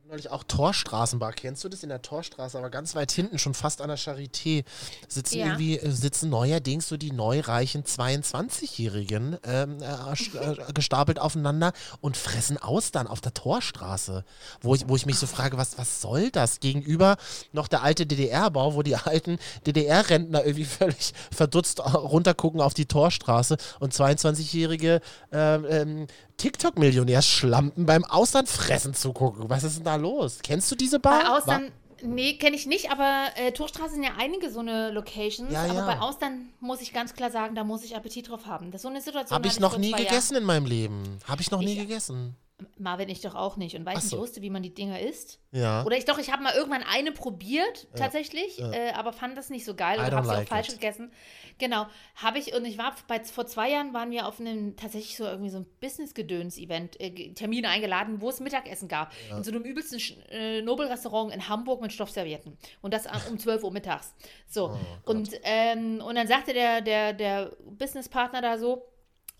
Neulich auch Torstraßenbar. Kennst du das in der Torstraße? Aber ganz weit hinten, schon fast an der Charité, sitzen Ja. irgendwie, äh, sitzen neuerdings so die neureichen 22-Jährigen ähm, äh, äh, gestapelt aufeinander und fressen Austern auf der Torstraße. Wo ich, wo ich mich so frage, was, was soll das? Gegenüber noch der alte DDR-Bau, wo die alten DDR-Rentner irgendwie völlig verdutzt runtergucken auf die Torstraße und 22-jährige ähm, ähm, TikTok-Millionärsschlampen beim Austernfressen zugucken. Was ist denn da los? Kennst du diese Bar? Bei Austern, nee, kenne ich nicht, aber äh, Torstraße sind ja einige so eine Locations. Ja, aber ja. bei Austern muss ich ganz klar sagen, da muss ich Appetit drauf haben. Das ist so eine Situation. Habe ich noch nie gegessen in meinem Leben. Habe ich noch nie Ich- gegessen. Marvin, ich doch auch nicht und weiß Ach nicht, wusste, wie man die Dinger isst. Ja. Oder ich doch, ich habe mal irgendwann eine probiert, tatsächlich, Äh, aber fand das nicht so geil don't habe sie like auch falsch it. gegessen. Genau, habe ich und ich war bei, vor zwei Jahren waren wir auf einem tatsächlich so irgendwie so ein Business-Gedöns-Event, äh, Ge- Termin eingeladen, wo es Mittagessen gab. In so einem übelsten äh, Nobelrestaurant in Hamburg mit Stoffservietten. Und das um 12 Uhr mittags. So. und, ähm, und dann sagte der, der, der Businesspartner da so,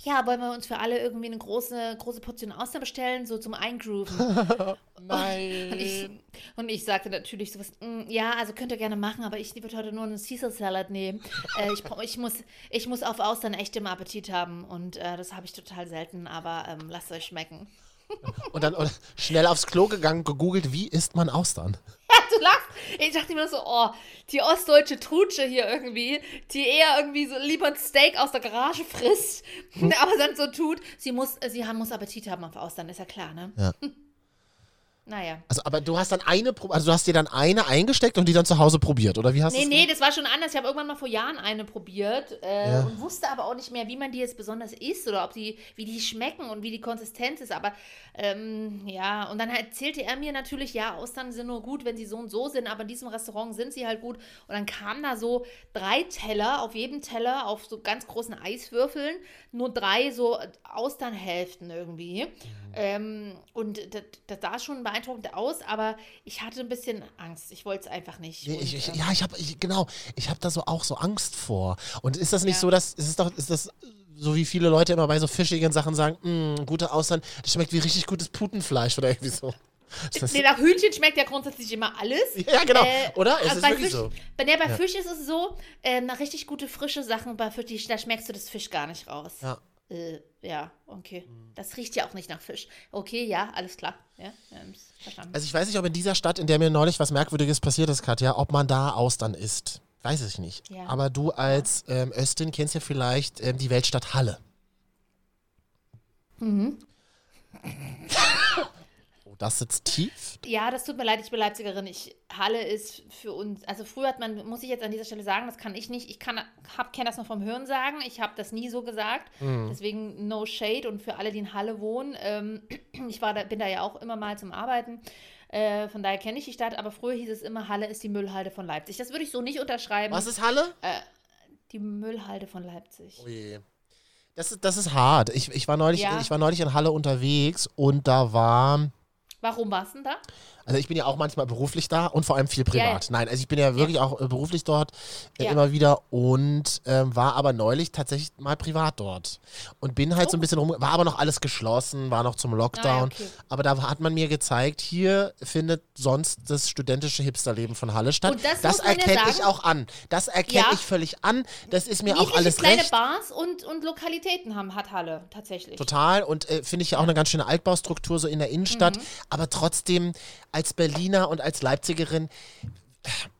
ja, wollen wir uns für alle irgendwie eine große, große Portion Austern bestellen, so zum Eingrooven. Nein. Und ich, und ich sagte natürlich sowas, "Mm, ja, also könnt ihr gerne machen, aber ich würde heute nur einen Caesar Salad nehmen. Äh, ich, ich, muss, ich muss auf Austern echt immer Appetit haben und äh, das habe ich total selten, aber ähm, lasst euch schmecken. Und dann äh, schnell aufs Klo gegangen, gegoogelt, wie isst man Austern? du lachst. Ich dachte mir so, oh, die ostdeutsche Trutsche hier irgendwie, die eher irgendwie so lieber ein Steak aus der Garage frisst, aber dann so tut, sie muss, sie haben, muss Appetit haben auf Austern, ist ja klar, ne? Ja. Naja. Also, aber du hast dann eine, also du hast dir dann eine eingesteckt und die dann zu Hause probiert, oder wie hast du Nee, nee, das war schon anders. Ich habe irgendwann mal vor Jahren eine probiert äh, Ja. und wusste aber auch nicht mehr, wie man die jetzt besonders isst oder ob die, wie die schmecken und wie die Konsistenz ist. Aber ähm, ja, und dann erzählte er mir natürlich, ja, Austern sind nur gut, wenn sie so und so sind, aber in diesem Restaurant sind sie halt gut. Und dann kamen da so drei Teller, auf jedem Teller, auf so ganz großen Eiswürfeln, nur drei so Austernhälften irgendwie. Ähm, und das, das sah schon beeindruckend aus, aber ich hatte ein bisschen Angst. Ich wollte es einfach nicht. Nee, Und, ich, ich, ähm, ja, ich habe, ich, genau, ich habe da so auch so Angst vor. Und ist das nicht Ja. so, dass, ist es doch, ist das so wie viele Leute immer bei so fischigen Sachen sagen, "Mm, gute Austern, das schmeckt wie richtig gutes Putenfleisch oder irgendwie so. Nee, nach Hühnchen schmeckt ja grundsätzlich immer alles. ja, genau, Äh, oder? Es ist bei wirklich Fisch, so. Bei, nee, bei Fisch ist es so, äh, nach richtig gute frische Sachen, bei Fisch, da schmeckst du das Fisch gar nicht raus. Ja. Äh, ja, okay. Das riecht ja auch nicht nach Fisch. Okay, ja, alles klar. Ja, verstanden. Also ich weiß nicht, ob in dieser Stadt, in der mir neulich was Merkwürdiges passiert ist, Katja, ob man da Austern isst. Weiß ich nicht. Ja. Aber du als ähm, Östin kennst ja vielleicht ähm, die Weltstadt Halle. Mhm. oh, das sitzt tief. Ja, das tut mir leid, ich bin Leipzigerin. Ich, Halle ist für uns, also früher hat man, muss ich jetzt an dieser Stelle sagen, das kann ich nicht. Ich kann, hab, kenne das nur vom Hören sagen. Ich habe das nie so gesagt. Deswegen no shade. Und für alle, die in Halle wohnen, ähm, ich war da, bin da ja auch immer mal zum Arbeiten. Äh, von daher kenne ich die Stadt, aber früher hieß es immer, Halle ist die Müllhalde von Leipzig. Das würde ich so nicht unterschreiben. Was ist Halle? Die Müllhalde von Leipzig. Oh je. Das ist, das ist hart. Ich, ich, war neulich, Ja. ich war neulich in Halle unterwegs und da war. Warum warst du denn da? Also ich bin ja auch manchmal beruflich da und vor allem viel Ja, ja. privat. Nein, also ich bin ja wirklich auch äh, beruflich dort äh, Ja. immer wieder und ähm, war aber neulich tatsächlich mal privat dort. Und bin halt so ein bisschen rum, war aber noch alles geschlossen, war noch zum Lockdown. Oh. Ah, okay. Aber da hat man mir gezeigt, hier findet sonst das studentische Hipsterleben von Halle statt. Und das das ja erkenne ich auch an. Das erkenne Ja. ich völlig an. Das ist mir auch alles kleine recht. Bars und, und Lokalitäten haben, hat Halle tatsächlich. Total und äh, finde ich ja auch eine ganz schöne Altbaustruktur so in der Innenstadt. Mhm. Aber trotzdem als Berliner und als Leipzigerin,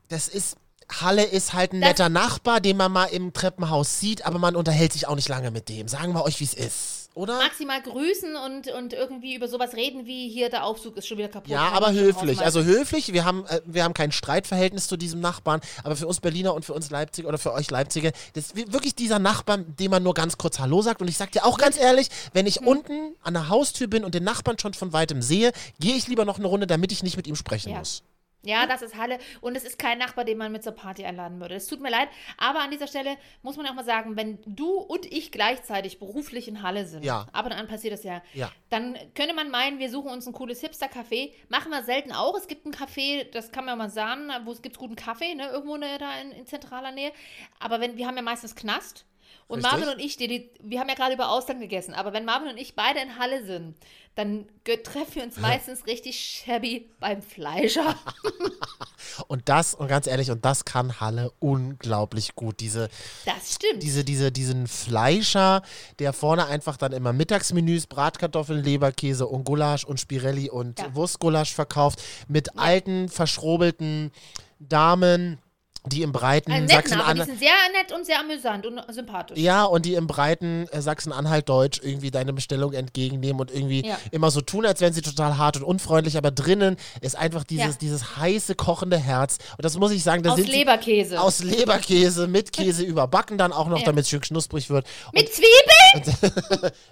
das ist. Halle ist halt ein Das- netter Nachbar, den man mal im Treppenhaus sieht, aber man unterhält sich auch nicht lange mit dem. Sagen wir euch, wie es ist, oder? maximal grüßen und, und irgendwie über sowas reden wie hier der Aufzug ist schon wieder kaputt. Ja, aber höflich. Also höflich. Wir haben, äh, wir haben kein Streitverhältnis zu diesem Nachbarn, aber für uns Berliner und für uns Leipziger oder für euch Leipziger, das ist wirklich dieser Nachbar, dem man nur ganz kurz Hallo sagt. Und ich sag dir auch ganz ehrlich, wenn ich unten an der Haustür bin und den Nachbarn schon von weitem sehe, gehe ich lieber noch eine Runde, damit ich nicht mit ihm sprechen Ja. muss. Ja, das ist Halle und es ist kein Nachbar, den man mit zur Party einladen würde. Es tut mir leid, aber an dieser Stelle muss man auch mal sagen, wenn du und ich gleichzeitig beruflich in Halle sind, Ja. ab und an passiert das ja, Ja. dann könnte man meinen, wir suchen uns ein cooles Hipster-Café. Machen wir selten auch. Es gibt ein Café, das kann man mal sagen, wo es gibt guten Kaffee, ne, irgendwo ne, da in, in zentraler Nähe. Aber wenn, wir haben ja meistens Knast. Und Richtig. Marvin und ich, die, die, wir haben ja gerade über Austern gegessen, aber wenn Marvin und ich beide in Halle sind, dann treffen wir uns meistens richtig shabby beim Fleischer. Und das, und ganz ehrlich, und das kann Halle unglaublich gut. Diese, Das stimmt. diese, diese, diesen Fleischer, der vorne einfach dann immer Mittagsmenüs, Bratkartoffeln, Leberkäse und Gulasch und Spirelli und Ja. Wurstgulasch verkauft mit alten, verschrobelten Damen, die im breiten Äh, nett, aber die Sachsen-Anhalt. sind sehr nett und sehr amüsant und sympathisch. Ja, und die im breiten äh, Sachsen-Anhalt-Deutsch irgendwie deine Bestellung entgegennehmen und irgendwie Ja. immer so tun, als wären sie total hart und unfreundlich, aber drinnen ist einfach dieses, Ja. dieses heiße, kochende Herz. Und das muss ich sagen, da Aus sind Leberkäse. aus Leberkäse mit Käse überbacken dann auch noch, Ja. damit es schön knusprig wird. Mit Zwiebeln?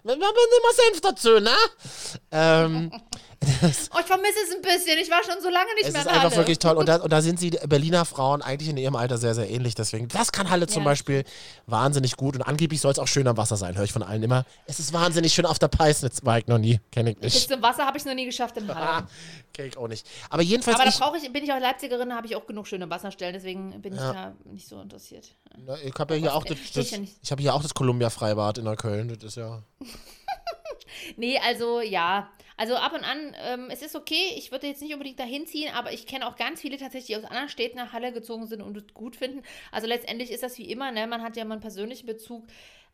Wir haben immer Senf dazu, ne? Ähm, Oh, ich vermisse es ein bisschen. Ich war schon so lange nicht Es mehr ist in einfach Halle. wirklich toll. Und da, und da sind sie Berliner Frauen eigentlich in ihrem Alter sehr, sehr ähnlich. Deswegen, das kann Halle zum Ja. Beispiel wahnsinnig gut. Und angeblich soll es auch schön am Wasser sein, höre ich von allen immer. Es ist wahnsinnig schön auf der Peisnitz, war ich noch nie. Kenne ich nicht. zum Wasser habe ich noch nie geschafft in Halle. Ah, Kenn ich auch nicht. Aber jedenfalls, Aber da ich, brauche ich, bin ich auch Leipzigerin, da habe ich auch genug schöne Wasserstellen, deswegen bin ich da nicht so interessiert. na, ich habe ja hier auch das, das, ja nicht. ich habe hier auch das Columbia-Freibad in Neukölln. Das ist ja. Nee, also ja. Also ab und an, ähm, es ist okay, ich würde jetzt nicht unbedingt dahin ziehen, aber ich kenne auch ganz viele tatsächlich, die aus anderen Städten nach Halle gezogen sind und es gut finden. Also letztendlich ist das wie immer, ne? Man hat ja mal einen persönlichen Bezug.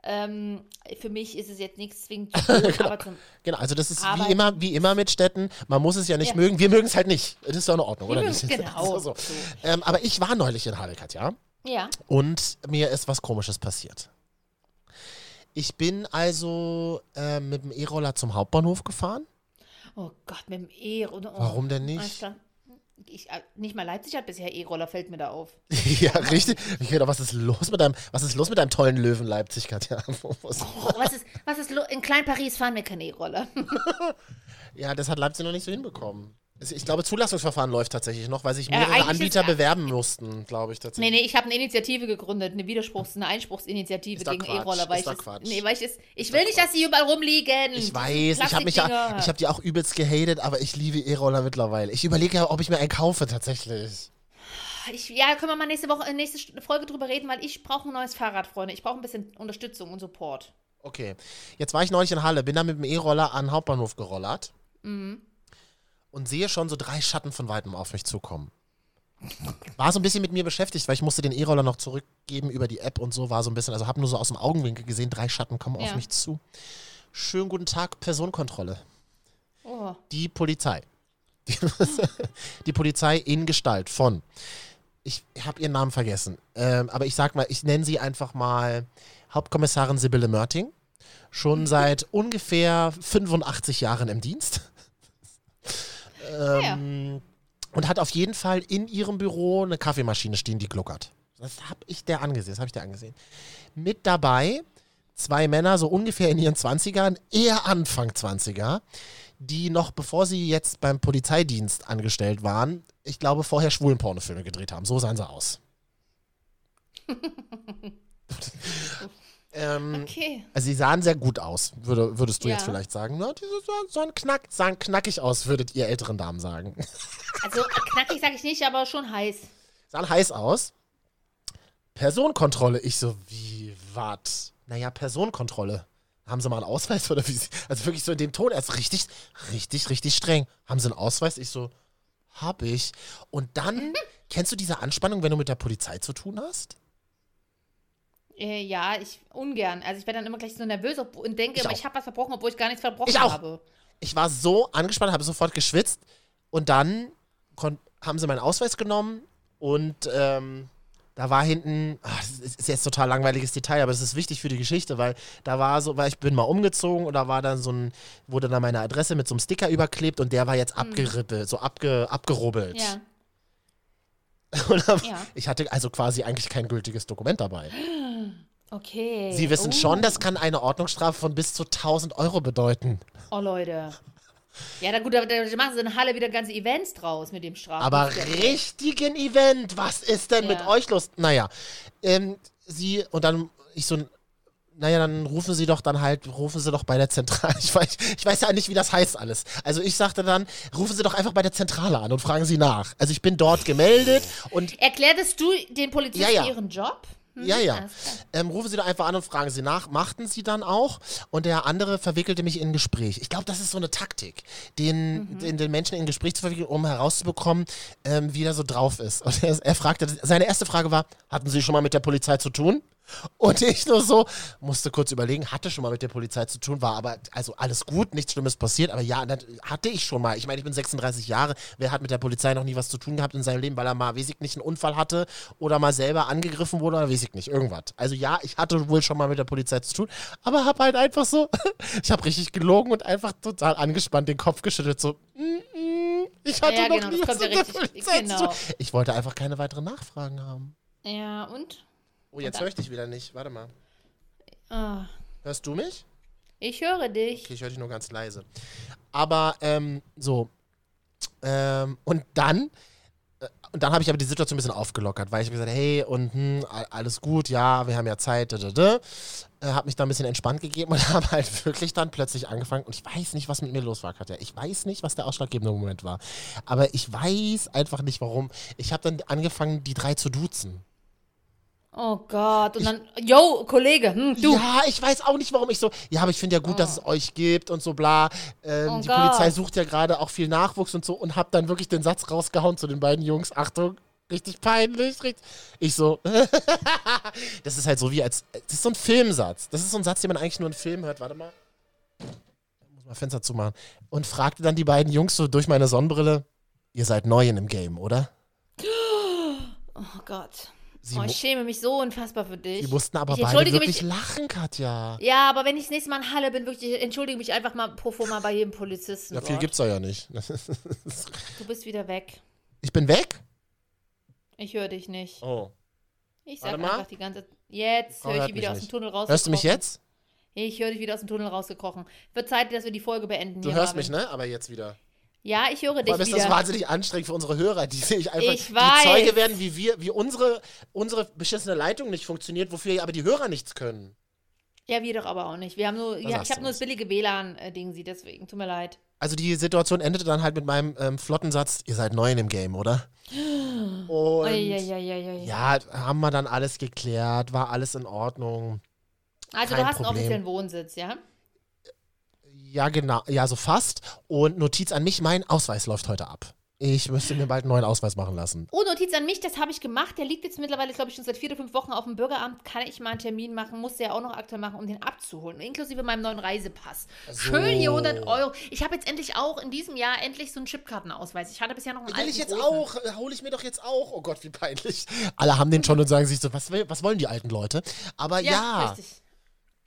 Ähm, für mich ist es jetzt nichts zwingend aber zum, Genau, also das ist wie immer, wie immer mit Städten. Man muss es ja nicht Ja. mögen. Wir mögen es halt nicht. Das ist ja in Ordnung, Wir oder nicht? genau. so, so. Ähm, aber ich war neulich in Halle, Katja. ja. Und mir ist was Komisches passiert. Ich bin also äh, mit dem E-Roller zum Hauptbahnhof gefahren. Oh Gott, mit dem E. Oh, Warum denn nicht? Ich, äh, nicht mal Leipzig hat bisher E-Roller, fällt mir da auf. ja, richtig. Ich dachte, was ist los mit deinem, was ist los mit deinem tollen Löwen Leipzig, Katja? Wo- was- ist, was ist in Klein-Paris fahren wir keine E-Roller. ja, das hat Leipzig noch nicht so hinbekommen. Ich glaube, Zulassungsverfahren läuft tatsächlich noch, weil sich Ja, mehrere eigentlich Anbieter ist- bewerben mussten, glaube ich Nee, tatsächlich. nee, ich habe eine Initiative gegründet, eine Widerspruchs-, eine Einspruchsinitiative gegen Quatsch, E-Roller, weil ist ich das, Quatsch. nee, weil ich es, ich Ist will nicht, dass sie überall rumliegen. Ich weiß, ich habe mich ja, ich habe die auch übelst gehatet, aber ich liebe E-Roller mittlerweile. Ich überlege ja, ob ich mir einen kaufe tatsächlich. Ich, ja, können wir mal nächste Woche, äh, nächste St- Folge drüber reden, weil ich brauche ein neues Fahrrad, Freunde. Ich brauche ein bisschen Unterstützung und Support. Okay. Jetzt war ich neulich in Halle, bin da mit dem E-Roller an den Hauptbahnhof gerollert Mhm. Und sehe schon so drei Schatten von weitem auf mich zukommen. War so ein bisschen mit mir beschäftigt, weil ich musste den E-Roller noch zurückgeben über die App und so, war so ein bisschen, also habe nur so aus dem Augenwinkel gesehen, drei Schatten kommen auf Ja. mich zu. Schönen guten Tag, Personenkontrolle. Oh. Die Polizei. Die, die Polizei in Gestalt von. Ich habe ihren Namen vergessen. Ähm, aber ich sag mal, ich nenne sie einfach mal Hauptkommissarin Sibylle Mörting. Schon seit ungefähr 85 Jahren im Dienst. Ähm, Und hat auf jeden Fall in ihrem Büro eine Kaffeemaschine stehen, die gluckert. Das habe ich der angesehen. Das habe ich der angesehen. Mit dabei zwei Männer, so ungefähr in ihren 20ern, eher Anfang 20er, die noch, bevor sie jetzt beim Polizeidienst angestellt waren, ich glaube, vorher Schwulenpornofilme gedreht haben. So sahen sie aus. ähm, Okay. also sie sahen sehr gut aus, würde, würdest du Ja. jetzt vielleicht sagen. Na, die sahen, sahen, knack, sahen knackig aus, würdet ihr älteren Damen sagen. Also knackig sage ich nicht, aber schon heiß. sahen heiß aus. Personenkontrolle. Ich so, wie, wat? Naja, Personenkontrolle. Haben sie mal einen Ausweis oder wie? Also wirklich so in dem Ton. Er ist richtig, richtig, richtig streng. Haben sie einen Ausweis? Ich so, hab ich. Und dann, kennst du diese Anspannung, wenn du mit der Polizei zu tun hast? Äh, ja, ich ungern. Also ich werde dann immer gleich so nervös und denke, Ich immer, auch. ich habe was verbrochen, obwohl ich gar nichts verbrochen Ich auch. habe. Ich war so angespannt, habe sofort geschwitzt. Und dann haben sie meinen Ausweis genommen und ähm, da war hinten, ach, das ist jetzt total langweiliges Detail, aber es ist wichtig für die Geschichte, weil da war so, weil ich bin mal umgezogen und da war dann so ein, wurde dann meine Adresse mit so einem Sticker überklebt und der war jetzt abgerippelt, so abge, abgerubbelt. Ja. Dann, Ja. Ich hatte also quasi eigentlich kein gültiges Dokument dabei. Okay. Sie wissen oh. schon, das kann eine Ordnungsstrafe von bis zu 1000 Euro bedeuten. Oh, Leute. Ja, na gut, da, da machen sie in Halle wieder ganze Events draus mit dem Strafen. Aber richtigen Event, was ist denn mit Ja. euch los? Naja, ähm, sie, und dann, ich so, naja, dann rufen sie doch dann halt, rufen sie doch bei der Zentrale. Ich weiß, ich weiß ja nicht, wie das heißt alles. Also ich sagte dann, rufen sie doch einfach bei der Zentrale an und fragen sie nach. Also ich bin dort gemeldet und Erklärtest du den Polizisten Ja, ja. ihren Job? Mhm, ja, ja. Ähm, rufen Sie doch einfach an und fragen Sie nach. Machten Sie dann auch. Und der andere verwickelte mich in ein Gespräch. Ich glaube, das ist so eine Taktik, den, Mhm. den, den Menschen in ein Gespräch zu verwickeln, um herauszubekommen, ähm, wie er so drauf ist. Und er, er fragte, seine erste Frage war, hatten Sie schon mal mit der Polizei zu tun? Und ich nur so, musste kurz überlegen, hatte schon mal mit der Polizei zu tun, war aber, also alles gut, nichts Schlimmes passiert, aber ja, das hatte ich schon mal. Ich meine, ich bin 36 Jahre, wer hat mit der Polizei noch nie was zu tun gehabt in seinem Leben, weil er mal, weiß ich nicht, einen Unfall hatte oder mal selber angegriffen wurde oder weiß ich nicht, irgendwas. Also ja, ich hatte wohl schon mal mit der Polizei zu tun, aber hab halt einfach so, ich habe richtig gelogen und einfach total angespannt den Kopf geschüttelt, so, mm, mm, ich hatte Ja, noch genau, nie was mit der Polizei genau. zu tun. Ich wollte einfach keine weiteren Nachfragen haben. Ja, und? Oh, jetzt höre ich dich wieder nicht. Warte mal. Ah, Hörst du mich? ich höre dich. Okay, ich höre dich nur ganz leise. Aber ähm, so. Ähm, und dann. äh, Und dann habe ich aber die Situation ein bisschen aufgelockert, weil ich gesagt hey, und hm, alles gut, ja, wir haben ja Zeit, da, da, da. Äh, habe mich da ein bisschen entspannt gegeben und habe halt wirklich dann plötzlich angefangen. Und ich weiß nicht, was mit mir los war, Katja. Ich weiß nicht, was der ausschlaggebende Moment war. Aber ich weiß einfach nicht, warum. Ich habe dann angefangen, die drei zu duzen. Oh Gott. Und dann, yo, Kollege, hm, du. Ja, ich weiß auch nicht, warum ich so. Ja, aber ich finde ja gut, dass es euch gibt und so bla. Ähm, Oh die Gott. Polizei sucht ja gerade auch viel Nachwuchs und so und hab dann wirklich den Satz rausgehauen zu den beiden Jungs. Achtung, richtig peinlich. Richtig. Ich so. das ist halt so wie als. Das ist so ein Filmsatz. Das ist so ein Satz, den man eigentlich nur in Film hört. Warte mal. Ich muss mal Fenster zumachen. Und fragte dann die beiden Jungs so durch meine Sonnenbrille: Ihr seid neu in dem Game, oder? Oh Gott. Sie, Oh, ich schäme mich so unfassbar für dich. sie mussten aber ich beide entschuldige wirklich mich. lachen, Katja. Ja, aber wenn ich das nächste Mal in Halle bin, wirklich, ich entschuldige mich einfach mal pro forma bei jedem Polizisten. Ja, viel dort. gibt's da ja nicht. Du bist wieder weg. Ich bin weg? Ich höre dich nicht. Oh. Ich sag Warte mal. einfach die ganze Jetzt höre ich dich wieder aus dem. Tunnel raus. Hörst du mich jetzt? Ich höre dich wieder aus dem Tunnel rausgekrochen. Wird Zeit, dass wir die Folge beenden. Du hier, hörst Marvin. mich, ne? Aber jetzt wieder. Ja, ich höre dich Vor allem ist das wieder. wahnsinnig anstrengend für unsere Hörer, die sich einfach Ich die weiß. Zeuge werden, wie wir, wie unsere, unsere beschissene Leitung nicht funktioniert, wofür aber die Hörer nichts können. Ja, wir doch aber auch nicht. Wir haben nur, ja, ich habe nur das billige WLAN-Ding, sie deswegen. Tut mir leid. Also die Situation endete dann halt mit meinem ähm, flotten Satz, ihr seid neu in dem Game, oder? Und Eieieiei. ja, haben wir dann alles geklärt, war alles in Ordnung. Also kein du hast einen Problem. offiziellen Wohnsitz, ja? Ja, genau, ja, so fast. Und Notiz an mich, mein Ausweis läuft heute ab. Ich müsste mir bald einen neuen Ausweis machen lassen. Oh, Notiz an mich, das habe ich gemacht. Der liegt jetzt mittlerweile, glaube ich, schon seit vier oder fünf Wochen auf dem Bürgeramt. Kann ich mal einen Termin machen, muss der auch noch aktuell machen, um den abzuholen. Inklusive meinem neuen Reisepass. Schön hier 100 Euro. Ich habe jetzt endlich auch in diesem Jahr endlich so einen Chipkartenausweis. Ich hatte bisher noch einen Will ich jetzt großen. auch, äh, hole ich mir doch jetzt auch. Oh Gott, wie peinlich. Alle haben den schon und sagen sich so, was, was wollen die alten Leute? Aber ja, Ja, richtig.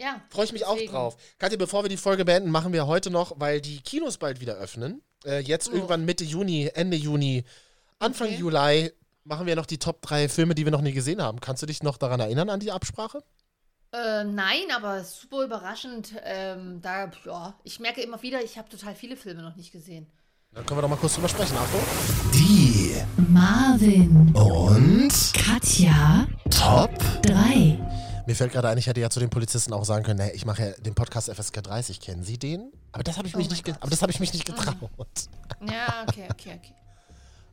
Ja. freue ich mich auch deswegen. drauf. Katja, bevor wir die Folge beenden, machen wir heute noch, weil die Kinos bald wieder öffnen. Äh, jetzt Oh. irgendwann Mitte Juni, Ende Juni, Anfang Okay. Juli machen wir noch die Top 3 Filme, die wir noch nie gesehen haben. Kannst du dich noch daran erinnern, an die Absprache? Äh, nein, aber super überraschend. Ähm, da, ja, ich merke immer wieder, ich habe total viele Filme noch nicht gesehen. Dann können wir doch mal kurz drüber sprechen. Achtung. Die Marvin Und Katja Top 3. Mir fällt gerade ein, ich hätte ja zu den Polizisten auch sagen können, hey, ich mache ja den Podcast FSK 30, kennen Sie den? Aber das habe ich, mich Oh nicht aber das habe ich mich nicht getraut. Ja, okay, okay, okay.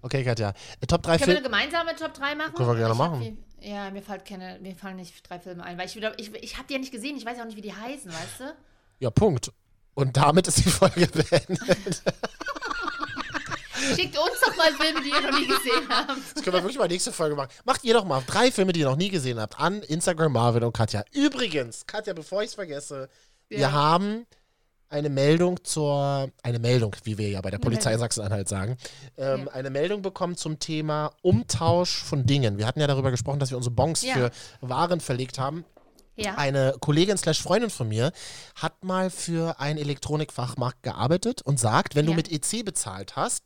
Okay, Katja. Äh, Top 3 Können wir eine Filme. gemeinsame Top 3 machen? Können wir gerne ich hab machen. Die, ja, mir, fällt keine, mir fallen nicht drei Filme ein, weil ich wieder, ich, ich habe die ja nicht gesehen, ich weiß auch nicht, wie die heißen, weißt du? Ja, Punkt. Und damit ist die Folge beendet. Schickt uns doch mal Filme, die ihr noch nie gesehen habt. Das können wir wirklich mal nächste Folge machen. Macht ihr doch mal drei Filme, die ihr noch nie gesehen habt, an Instagram Marvin und Katja. Übrigens, Katja, bevor ich es vergesse, wir Ja. haben eine Meldung zur, eine Meldung, wie wir ja bei der Polizei. Sachsen-Anhalt sagen, ähm, Ja. eine Meldung bekommen zum Thema Umtausch von Dingen. Wir hatten ja darüber gesprochen, dass wir unsere Bons Ja. für Waren verlegt haben. Ja. Eine Kollegin slash Freundin von mir hat mal für einen Elektronikfachmarkt gearbeitet und sagt, wenn du Ja. mit EC bezahlt hast,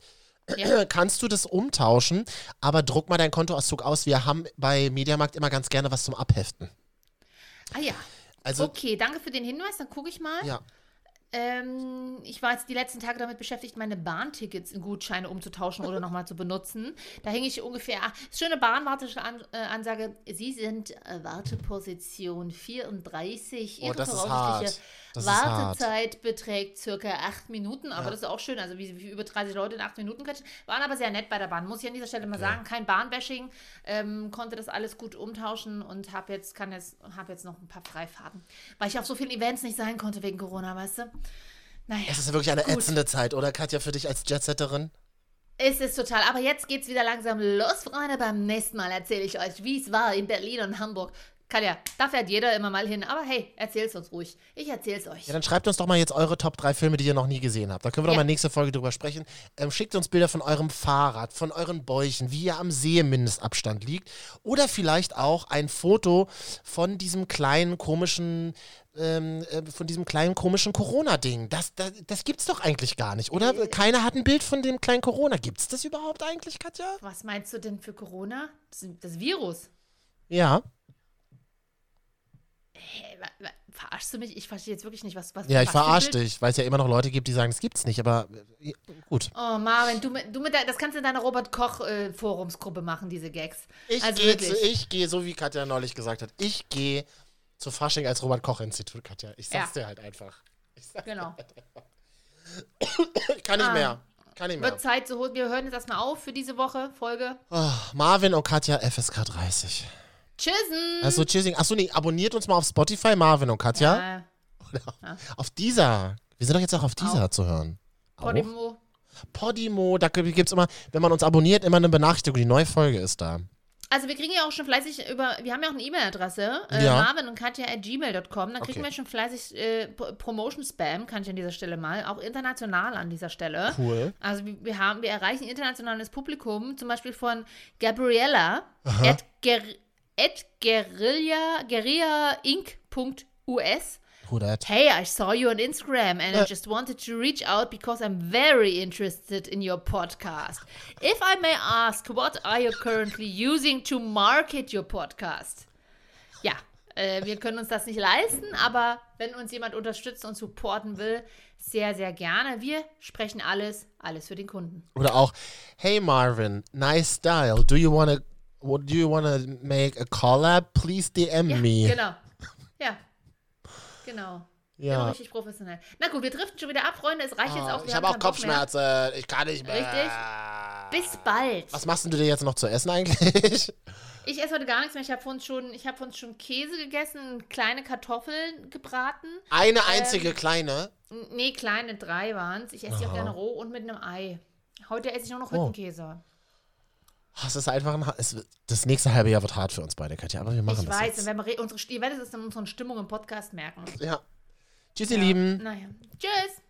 Ja. kannst du das umtauschen, aber druck mal deinen Kontoauszug aus. Wir haben bei Mediamarkt immer ganz gerne was zum Abheften. Ah ja. Also, Okay, danke für den Hinweis, dann gucke ich mal. ja. Ähm, ich war jetzt die letzten Tage damit beschäftigt, meine Bahntickets in Gutscheine umzutauschen oder nochmal zu benutzen. Da hänge ich ungefähr, ah, schöne Bahnwarteansage, Sie sind äh, Warteposition 34. Oh, Ihre das ist voraussichtliche hart. Das. Wartezeit beträgt circa acht Minuten, aber Ja. das ist auch schön, also wie, wie über 30 Leute in acht Minuten quetschen. Waren aber sehr nett bei der Bahn, muss ich an dieser Stelle mal sagen. Kein Bahnbashing, ähm, konnte das alles gut umtauschen und habe jetzt, kann jetzt, hab jetzt noch ein paar Freifahrten, weil ich auf so vielen Events nicht sein konnte wegen Corona, weißt du? Naja, Es ist wirklich eine Gut. ätzende Zeit, oder Katja, für dich als Jetsetterin? es ist total. Aber jetzt geht's wieder langsam los, Freunde. Beim nächsten Mal erzähle ich euch, wie es war in Berlin und Hamburg. Katja, da fährt jeder immer mal hin. Aber hey, erzähl's uns ruhig. Ich erzähl's euch. Ja, dann schreibt uns doch mal jetzt eure Top 3 Filme, die ihr noch nie gesehen habt. Da können wir doch Ja. mal nächste Folge drüber sprechen. Ähm, schickt uns Bilder von eurem Fahrrad, von euren Bäuchen, wie ihr am See im Mindestabstand liegt. Oder vielleicht auch ein Foto von diesem kleinen komischen, ähm, äh, von diesem kleinen komischen Corona-Ding. Das, das, das gibt's doch eigentlich gar nicht, oder? Keiner hat ein Bild von dem kleinen Corona. Gibt's das überhaupt eigentlich, Katja? Was meinst du denn für Corona? Das, das Virus. Ja. Wa- verarschst du mich? Ich verstehe jetzt wirklich nicht, was was Ja, ich verarsche dich, weil es ja immer noch Leute gibt, die sagen, es gibt's nicht, aber äh, gut. Oh, Marvin, du du mit der, das kannst du in deiner Robert-Koch-Forumsgruppe machen, diese Gags. Ich also gehe, ich gehe, so wie Katja neulich gesagt hat, ich gehe zu Fasching als Robert-Koch-Institut, Katja. Ich sag's Ja. dir halt einfach. Ich, Genau. ich kann nicht Ah. mehr. Kann nicht mehr. Wird Zeit, so, wir hören jetzt erstmal auf für diese Woche, Folge. Oh, Marvin und Katja FSK 30. Tschüssen! Also, tschüssing. Achso, nee, abonniert uns mal auf Spotify, Marvin und Katja. Ja, Auf dieser. Wir sind doch jetzt auch auf dieser zu hören. Auch? Podimo. Podimo, da gibt es immer, wenn man uns abonniert, immer eine Benachrichtigung. Die neue Folge ist da. Also wir kriegen ja auch schon fleißig über, wir haben ja auch eine E-Mail-Adresse, äh, Ja. Marvin und Katja at gmail.com. Da kriegen Okay. wir schon fleißig äh, Promotion-Spam, kann ich an dieser Stelle mal, auch international an dieser Stelle. Cool. Also wir, haben, wir erreichen internationales Publikum, zum Beispiel von Gabriella at, ger, at guerilla, guerrillainc.us. Who that? Hey, I saw you on Instagram and I just wanted to reach out because I'm very interested in your podcast. If I may ask, what are you currently using to market your podcast? Ja, äh, wir können uns das nicht leisten, aber wenn uns jemand unterstützen und supporten will, sehr, sehr gerne. Wir sprechen alles, alles für den Kunden. Oder auch, hey Marvin, nice style. Do you wanna, what, do you wanna make a collab? Please DM Ja, me. genau. Ja, genau. Ja. Richtig professionell. Na gut, wir driften schon wieder ab, Freunde. Es reicht jetzt auch. Oh, wir ich habe auch. Kopfschmerzen. Ich kann nicht mehr. Richtig. Bis bald. Was machst du dir jetzt noch zu essen eigentlich? Ich esse heute gar nichts mehr. Ich habe vorhin schon, ich habe schon Käse gegessen, kleine Kartoffeln gebraten. Eine einzige kleine. Nee, kleine drei waren es. Ich esse die auch gerne roh und mit einem Ei. Heute esse ich nur noch Oh. Hüttenkäse. Oh, es ist einfach ein, es, das nächste halbe Jahr wird hart für uns beide, Katja, aber wir machen Ich das weiß, jetzt. und wenn wir re- unsere, ihr werdet es in unseren Stimmung im Podcast merken. Ja. Tschüss, ihr Lieben. Naja. Tschüss.